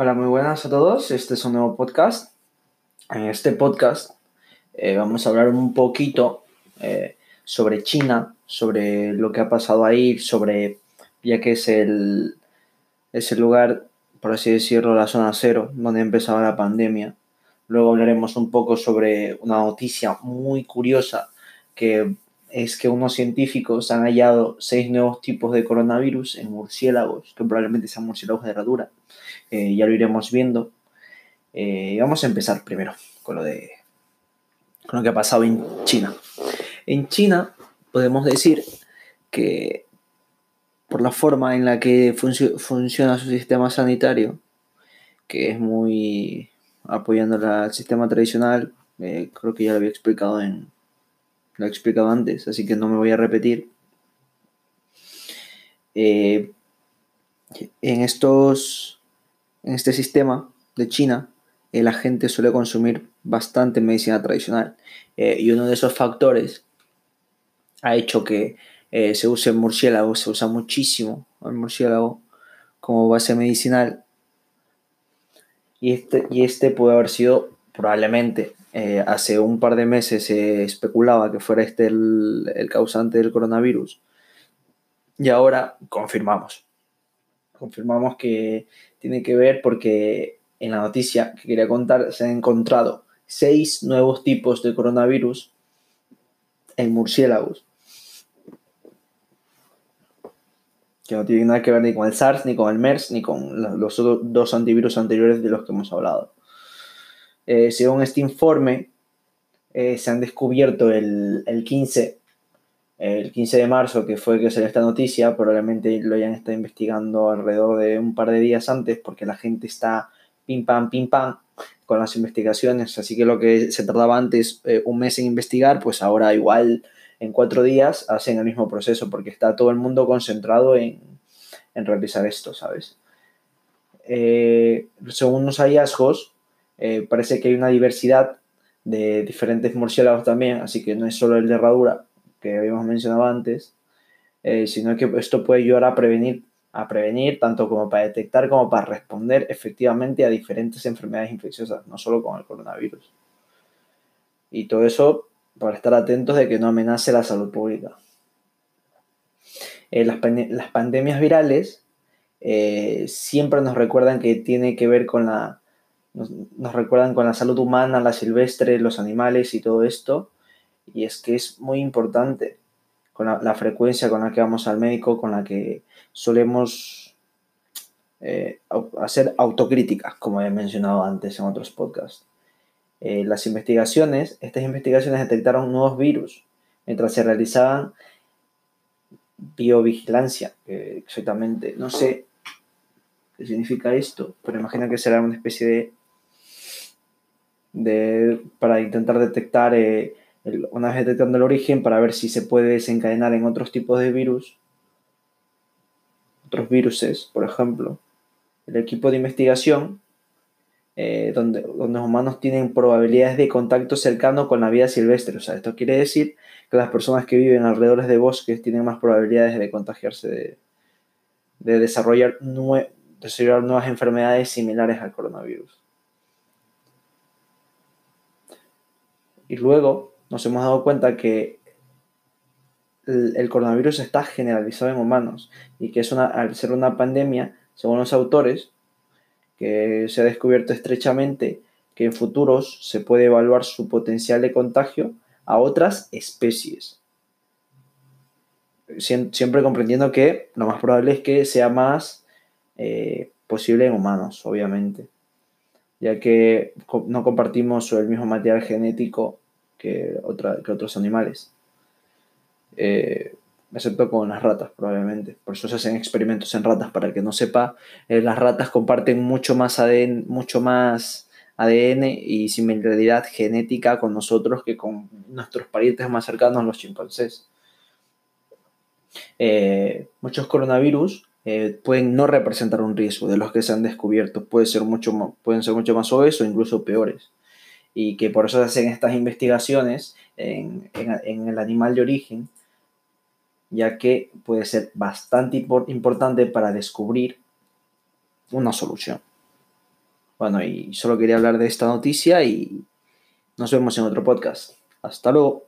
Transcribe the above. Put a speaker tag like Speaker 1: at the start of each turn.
Speaker 1: Hola, muy buenas a todos. Este es un nuevo podcast. En este podcast eh, vamos a hablar un poquito eh, sobre China, sobre lo que ha pasado ahí, sobre, ya que es el, es el lugar, por así decirlo, la zona cero, donde empezaba la pandemia. Luego hablaremos un poco sobre una noticia muy curiosa que es que unos científicos han hallado seis nuevos tipos de coronavirus en murciélagos, que probablemente sean murciélagos de herradura. Eh, ya lo iremos viendo. Eh, vamos a empezar primero con lo, de, con lo que ha pasado en China. En China podemos decir que por la forma en la que funciona su sistema sanitario, que es muy apoyando al sistema tradicional, eh, creo que ya lo había explicado en, lo he explicado antes, así que no me voy a repetir. Eh, en estos, en este sistema de China, eh, la gente suele consumir bastante medicina tradicional eh, y uno de esos factores ha hecho que se use el murciélago, se usa muchísimo el murciélago como base medicinal y este, y este puede haber sido probablemente eh, hace un par de meses se especulaba que fuera este el, causante del coronavirus. Y ahora confirmamos. Confirmamos que tiene que ver porque en la noticia que quería contar se han encontrado seis nuevos tipos de coronavirus en murciélagos. Que no tienen nada que ver ni con el SARS, ni con el MERS, ni con los dos antivirus anteriores de los que hemos hablado. Eh, según este informe, eh, se han descubierto el, 15, el 15 de marzo, que fue que salió esta noticia, probablemente lo hayan estado investigando alrededor de un par de días antes, porque la gente está pim pam, pim pam con las investigaciones, así que lo que se tardaba antes eh, un mes en investigar, pues ahora igual en cuatro días hacen el mismo proceso, porque está todo el mundo concentrado en, en realizar esto, ¿sabes? según los hallazgos, eh, parece que hay una diversidad de diferentes murciélagos también, así que no es solo el de herradura que habíamos mencionado antes, eh, sino que esto puede ayudar a prevenir, a prevenir tanto como para detectar como para responder efectivamente a diferentes enfermedades infecciosas, no solo con el coronavirus. Y todo eso para estar atentos de que no amenace la salud pública. Eh, las, las, pandemias virales siempre nos recuerdan que tiene que ver con la nos, recuerdan con la salud humana, la silvestre, los animales y todo esto. Y es que es muy importante con la, frecuencia con la que vamos al médico, con la que solemos eh, hacer autocrítica, como he mencionado antes en otros podcasts. Eh, las investigaciones, estas investigaciones detectaron nuevos virus mientras se realizaban biovigilancia, exactamente, no sé qué significa esto, pero imagino que será una especie de de, para intentar detectar, eh, una vez detectando el origen, para ver si se puede desencadenar en otros tipos de virus, otros viruses, por ejemplo. El equipo de investigación, eh, donde, donde los humanos tienen probabilidades de contacto cercano con la vida silvestre. O sea, esto quiere decir que las personas que viven alrededor de bosques tienen más probabilidades de contagiarse, de, de desarrollar, desarrollar nuevas enfermedades similares al coronavirus. Y luego nos hemos dado cuenta que el, coronavirus está generalizado en humanos y que es una, al ser una pandemia, según los autores, que se ha descubierto estrechamente que en futuros se puede evaluar su potencial de contagio a otras especies. siempre comprendiendo que lo más probable es que sea más eh, posible en humanos, obviamente ya que no compartimos el mismo material genético que, otra, que otros animales, eh, excepto con las ratas probablemente. Por eso se hacen experimentos en ratas, para el que no sepa, eh, las ratas comparten mucho más ADN, mucho más ADN y similaridad genética con nosotros que con nuestros parientes más cercanos, los chimpancés. Eh, muchos coronavirus pueden no representar un riesgo de los que se han descubierto. Puede ser mucho, pueden ser mucho más suaves o incluso peores. Y que por eso se hacen estas investigaciones en, el animal de origen, ya que puede ser bastante importante para descubrir una solución. Bueno, y solo quería hablar de esta noticia y nos vemos en otro podcast. Hasta luego.